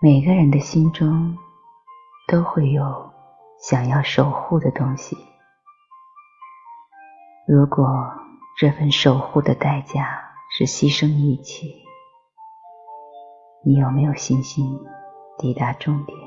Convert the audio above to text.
每个人的心中都会有想要守护的东西。如果这份守护的代价是牺牲一切，你有没有信心抵达终点？